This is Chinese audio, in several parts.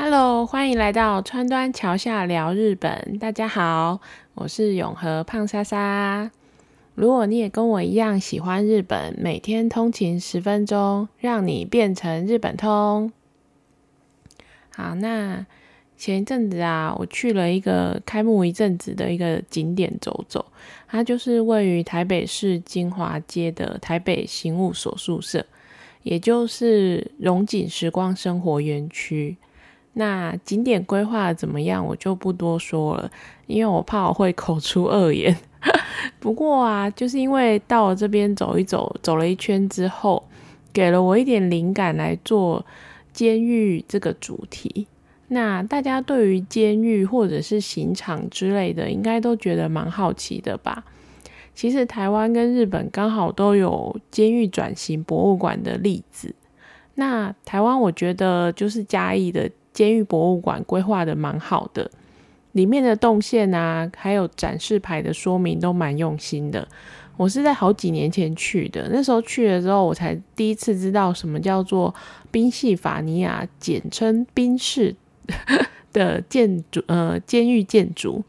Hello，欢迎来到川端桥下聊日本。大家好，我是永和胖莎莎。如果你也跟我一样喜欢日本，每天通勤十分钟，让你变成日本通。好，那前一阵子啊，我去了一个开幕一阵子的一个景点走走，它就是位于台北市金华街的台北刑务所宿舍，也就是荣景时光生活园区。那景点规划怎么样，我就不多说了，因为我怕我会口出恶言。不过啊，就是因为到了这边走一走，走了一圈之后，给了我一点灵感来做监狱这个主题。那大家对于监狱或者是刑场之类的，应该都觉得蛮好奇的吧？其实台湾跟日本刚好都有监狱转型博物馆的例子。那台湾我觉得就是嘉义的。监狱博物馆规划的蛮好的，里面的动线啊，还有展示牌的说明都蛮用心的。我是在好几年前去的，那时候去了之后，我才第一次知道什么叫做宾夕法尼亚，简称宾士的建筑，呃，监狱建筑。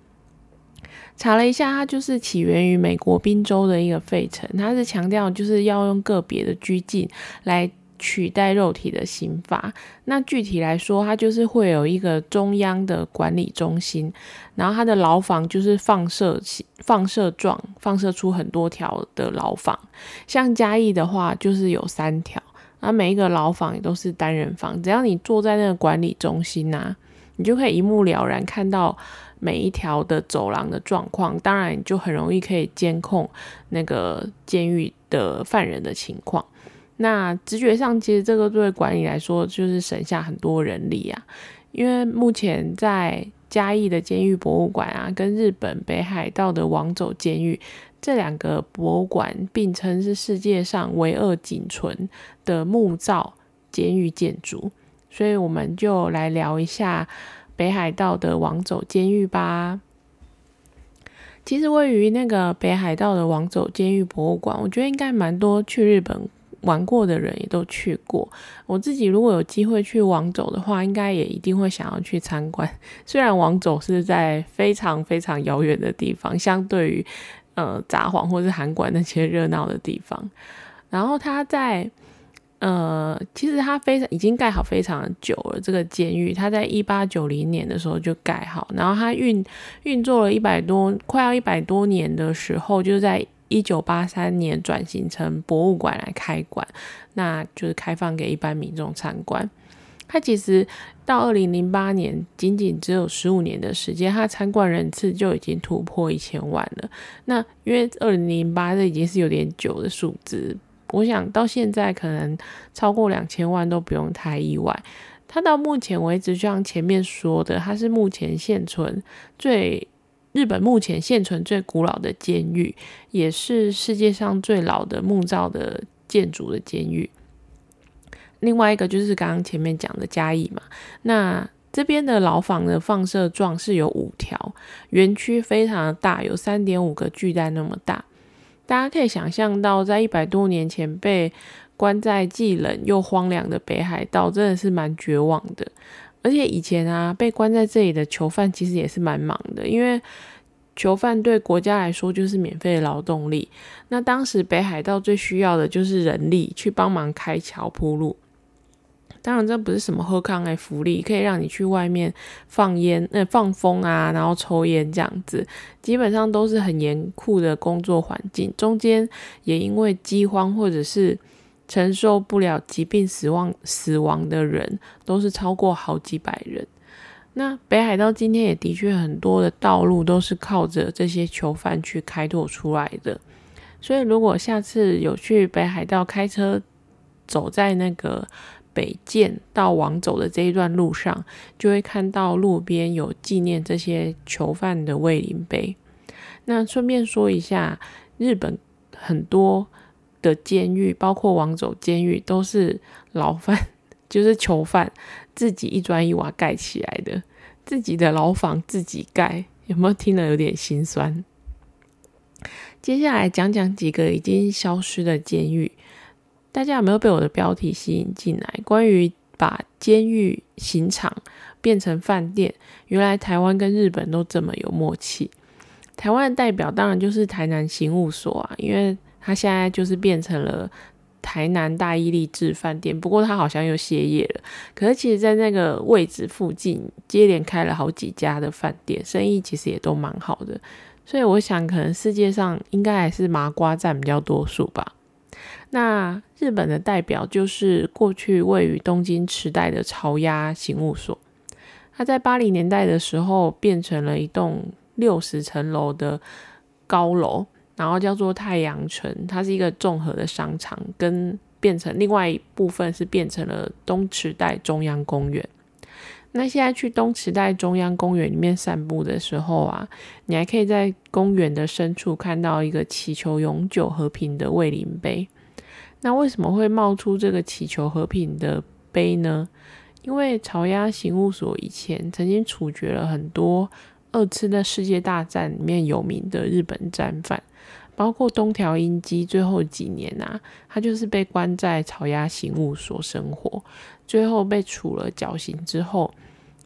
查了一下，它就是起源于美国宾州的一个费城，它是强调就是要用个别的拘禁来。取代肉体的刑罚，那具体来说，它就是会有一个中央的管理中心，然后它的牢房就是放射放射状，放射出很多条的牢房。像嘉义的话，就是有三条，那每一个牢房也都是单人房。只要你坐在那个管理中心呐，你就可以一目了然看到每一条的走廊的状况，当然就很容易可以监控那个监狱的犯人的情况。那直觉上，其实这个对管理来说就是省下很多人力啊。因为目前在嘉义的监狱博物馆啊，跟日本北海道的王走监狱这两个博物馆并称是世界上唯二仅存的木造监狱建筑，所以我们就来聊一下北海道的王走监狱吧。其实位于那个北海道的王走监狱博物馆，我觉得应该蛮多去日本。玩过的人也都去过，我自己如果有机会去王走的话，应该也一定会想要去参观。虽然王走是在非常非常遥远的地方，相对于呃札幌或是函馆那些热闹的地方，然后它在呃，其实它非常已经盖好非常久了。这个监狱它在一八九零年的时候就盖好，然后它运运作了一百多快要一百多年的时候，就在。一九八三年转型成博物馆来开馆，那就是开放给一般民众参观。它其实到二零零八年，仅仅只有十五年的时间，它参观人次就已经突破一千万了。那因为二零零八这已经是有点久的数字，我想到现在可能超过两千万都不用太意外。它到目前为止，就像前面说的，它是目前现存最。日本目前现存最古老的监狱，也是世界上最老的木造的建筑的监狱。另外一个就是刚刚前面讲的嘉义嘛，那这边的牢房的放射状是有五条，园区非常的大，有三点五个巨蛋那么大。大家可以想象到，在一百多年前被关在既冷又荒凉的北海道，真的是蛮绝望的。而且以前啊，被关在这里的囚犯其实也是蛮忙的，因为囚犯对国家来说就是免费的劳动力。那当时北海道最需要的就是人力去帮忙开桥铺路。当然，这不是什么喝康的福利，可以让你去外面放烟、那放风啊，然后抽烟这样子，基本上都是很严酷的工作环境。中间也因为饥荒或者是承受不了疾病死亡死亡的人都是超过好几百人。那北海道今天也的确很多的道路都是靠着这些囚犯去开拓出来的。所以如果下次有去北海道开车走在那个北见到王走的这一段路上，就会看到路边有纪念这些囚犯的慰灵碑。那顺便说一下，日本很多。的监狱，包括王走监狱，都是牢犯，就是囚犯自己一砖一瓦盖起来的，自己的牢房自己盖，有没有听了有点心酸？接下来讲讲几个已经消失的监狱，大家有没有被我的标题吸引进来？关于把监狱刑场变成饭店。原来台湾跟日本都这么有默契。台湾的代表当然就是台南刑务所啊，因为它现在就是变成了台南大义立志饭店。不过它好像又歇业了。可是其实，在那个位置附近接连开了好几家的饭店，生意其实也都蛮好的。所以我想，可能世界上应该还是麻瓜占比较多数吧。那日本的代表就是过去位于东京池袋的朝鸭刑务所，它在八零年代的时候变成了一栋六十层楼的高楼，然后叫做太阳城，它是一个综合的商场，跟变成另外一部分是变成了东池袋中央公园。那现在去东池袋中央公园里面散步的时候啊，你还可以在公园的深处看到一个祈求永久和平的卫灵碑。那为什么会冒出这个祈求和平的碑呢？因为朝鸭刑务所以前曾经处决了很多二次的世界大战里面有名的日本战犯，包括东条英机。最后几年啊，他就是被关在草鸭刑务所生活，最后被处了绞刑之后，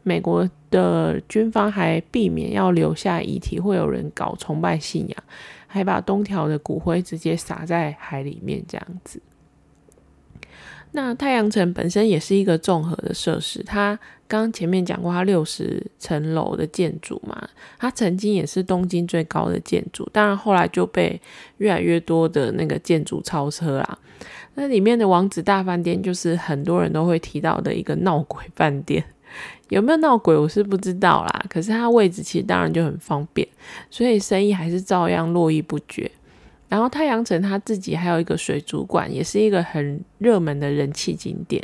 美国的军方还避免要留下遗体，会有人搞崇拜信仰。还把东条的骨灰直接撒在海里面，这样子。那太阳城本身也是一个综合的设施，它刚前面讲过，它六十层楼的建筑嘛，它曾经也是东京最高的建筑，当然后来就被越来越多的那个建筑超车啦。那里面的王子大饭店就是很多人都会提到的一个闹鬼饭店。有没有闹鬼，我是不知道啦。可是它位置其实当然就很方便，所以生意还是照样络绎不绝。然后太阳城它自己还有一个水族馆，也是一个很热门的人气景点，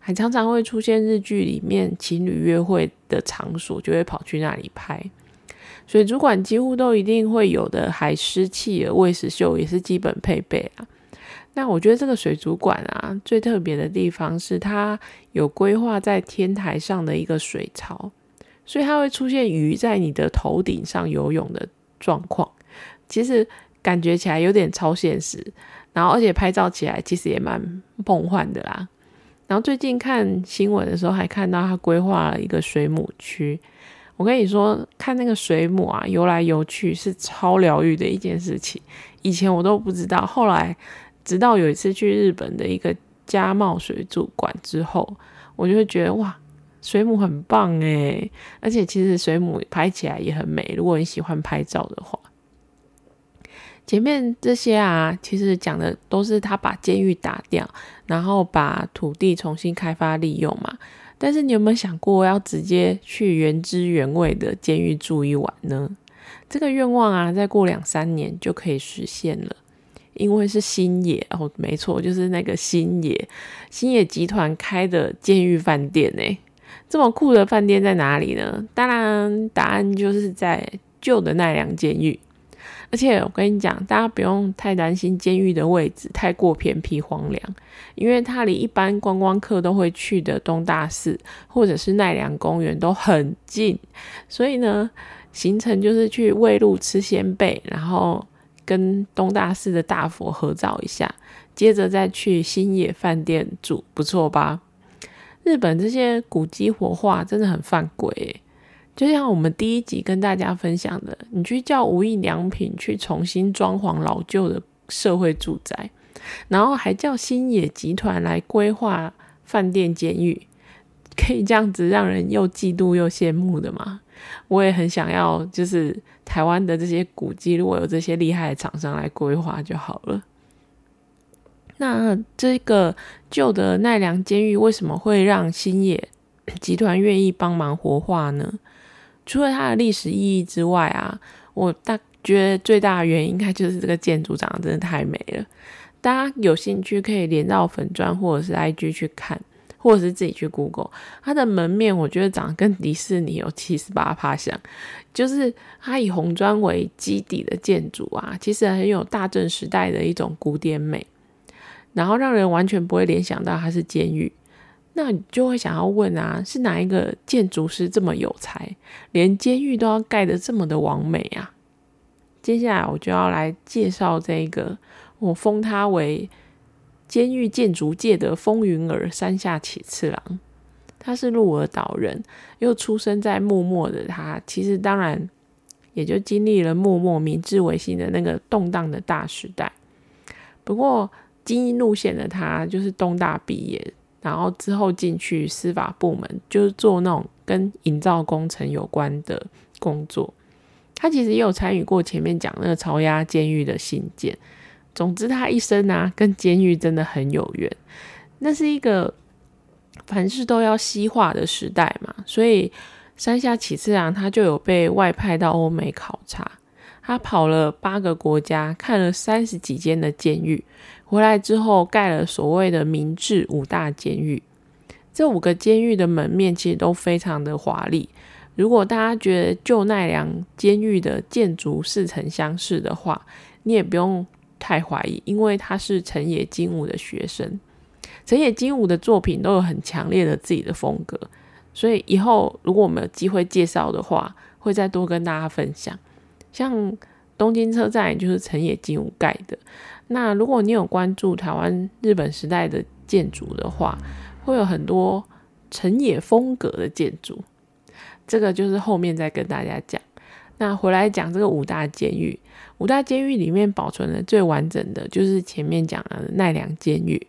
还常常会出现日剧里面情侣约会的场所，就会跑去那里拍。水族馆几乎都一定会有的海狮、企鹅、喂食秀也是基本配备啊。那我觉得这个水族馆啊，最特别的地方是它有规划在天台上的一个水槽，所以它会出现鱼在你的头顶上游泳的状况。其实感觉起来有点超现实，然后而且拍照起来其实也蛮梦幻的啦。然后最近看新闻的时候，还看到他规划了一个水母区。我跟你说，看那个水母啊游来游去是超疗愈的一件事情。以前我都不知道，后来。直到有一次去日本的一个加茂水族馆之后，我就会觉得哇，水母很棒诶，而且其实水母拍起来也很美。如果你喜欢拍照的话，前面这些啊，其实讲的都是他把监狱打掉，然后把土地重新开发利用嘛。但是你有没有想过要直接去原汁原味的监狱住一晚呢？这个愿望啊，再过两三年就可以实现了。因为是新野哦，没错，就是那个新野新野集团开的监狱饭店呢。这么酷的饭店在哪里呢？当然，答案就是在旧的奈良监狱。而且我跟你讲，大家不用太担心监狱的位置太过偏僻荒凉，因为它离一般观光客都会去的东大寺或者是奈良公园都很近。所以呢，行程就是去喂鹿吃鲜贝，然后。跟东大寺的大佛合照一下，接着再去新野饭店住，不错吧？日本这些古迹活化真的很犯规，就像我们第一集跟大家分享的，你去叫无印良品去重新装潢老旧的社会住宅，然后还叫新野集团来规划饭店监狱，可以这样子让人又嫉妒又羡慕的吗？我也很想要，就是台湾的这些古迹，如果有这些厉害的厂商来规划就好了。那这个旧的奈良监狱为什么会让新野集团愿意帮忙活化呢？除了它的历史意义之外啊，我大觉得最大的原因应该就是这个建筑长得真的太美了。大家有兴趣可以连到粉砖或者是 IG 去看。或者是自己去 Google，它的门面我觉得长得跟迪士尼有七十八趴像，就是它以红砖为基底的建筑啊，其实很有大正时代的一种古典美，然后让人完全不会联想到它是监狱。那你就会想要问啊，是哪一个建筑师这么有才，连监狱都要盖得这么的完美啊？接下来我就要来介绍这个，我封他为。监狱建筑界的风云儿山下启次郎，他是鹿儿岛人，又出生在幕末的他，其实当然也就经历了幕末明治维新的那个动荡的大时代。不过精英路线的他，就是东大毕业，然后之后进去司法部门，就是做那种跟营造工程有关的工作。他其实也有参与过前面讲那个朝押监狱的信件。总之，他一生啊，跟监狱真的很有缘。那是一个凡事都要西化的时代嘛，所以山下启次郎他就有被外派到欧美考察。他跑了八个国家，看了三十几间的监狱，回来之后盖了所谓的明治五大监狱。这五个监狱的门面其实都非常的华丽。如果大家觉得旧奈良监狱的建筑似曾相识的话，你也不用太怀疑，因为他是成野金武的学生。成野金武的作品都有很强烈的自己的风格，所以以后如果我们有机会介绍的话，会再多跟大家分享。像东京车站，就是成野金武盖的。那如果你有关注台湾日本时代的建筑的话，会有很多成野风格的建筑。这个就是后面再跟大家讲。那回来讲这个五大监狱，五大监狱里面保存的最完整的就是前面讲的奈良监狱。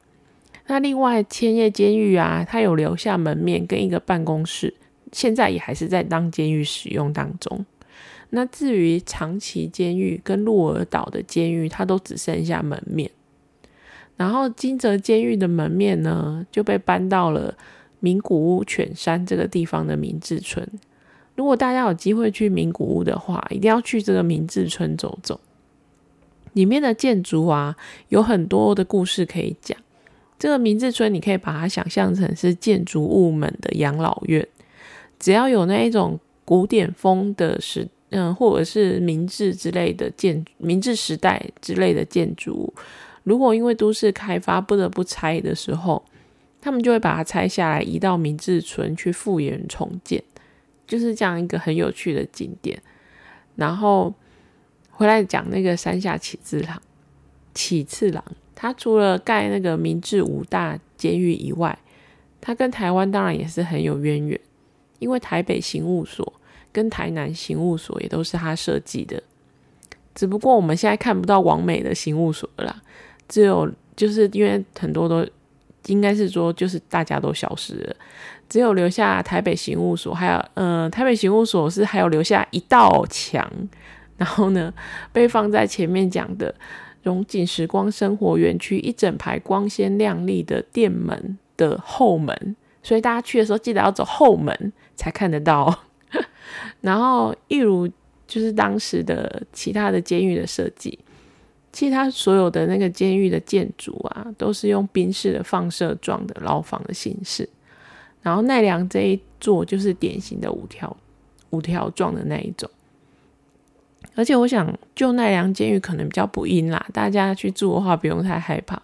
那另外千叶监狱啊，它有留下门面跟一个办公室，现在也还是在当监狱使用当中。那至于长崎监狱跟鹿儿岛的监狱，它都只剩下门面。然后金泽监狱的门面呢，就被搬到了名古屋犬山这个地方的明治村。如果大家有机会去名古屋的话，一定要去这个明治村走走。里面的建筑啊，有很多的故事可以讲。这个明治村，你可以把它想象成是建筑物们的养老院。只要有那一种古典风的时。嗯，或者是明治之类的建，明治时代之类的建筑物，如果因为都市开发不得不拆的时候，他们就会把它拆下来，移到明治村去复原重建，就是这样一个很有趣的景点。然后回来讲那个山下启次郎，启次郎，他除了盖那个明治五大监狱以外，他跟台湾当然也是很有渊源，因为台北刑务所。跟台南刑务所也都是他设计的，只不过我们现在看不到王美的刑务所了，只有就是因为很多都应该是说就是大家都消失了，只有留下台北刑务所，还有嗯台北刑务所是还有留下一道墙，然后呢被放在前面讲的荣景时光生活园区一整排光鲜亮丽的店门的后门，所以大家去的时候记得要走后门才看得到。然后，一如就是当时的其他的监狱的设计，其他所有的那个监狱的建筑啊，都是用冰式的放射状的牢房的形式。然后奈良这一座就是典型的五条五条状的那一种。而且我想，就奈良监狱可能比较不阴啦，大家去住的话不用太害怕，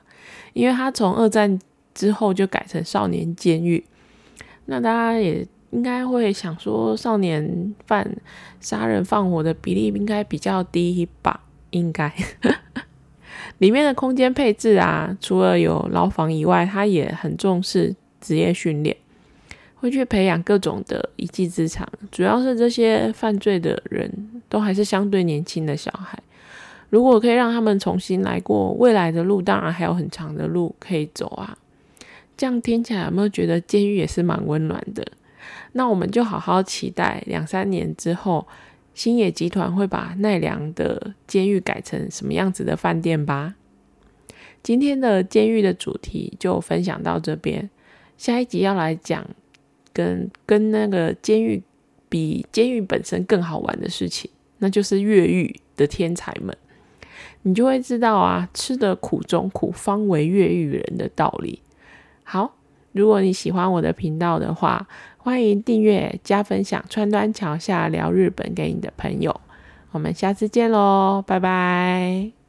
因为它从二战之后就改成少年监狱。那大家也。应该会想说，少年犯杀人放火的比例应该比较低吧？应该，里面的空间配置啊，除了有牢房以外，他也很重视职业训练，会去培养各种的一技之长。主要是这些犯罪的人都还是相对年轻的小孩，如果可以让他们重新来过未来的路，当然还有很长的路可以走啊。这样听起来有没有觉得监狱也是蛮温暖的？那我们就好好期待两三年之后，星野集团会把奈良的监狱改成什么样子的饭店吧。今天的监狱的主题就分享到这边，下一集要来讲跟跟那个监狱比监狱本身更好玩的事情，那就是越狱的天才们，你就会知道啊，吃的苦中苦，方为越狱人的道理。好。如果你喜欢我的频道的话，欢迎订阅加分享。川端桥下聊日本给你的朋友，我们下次见喽，拜拜。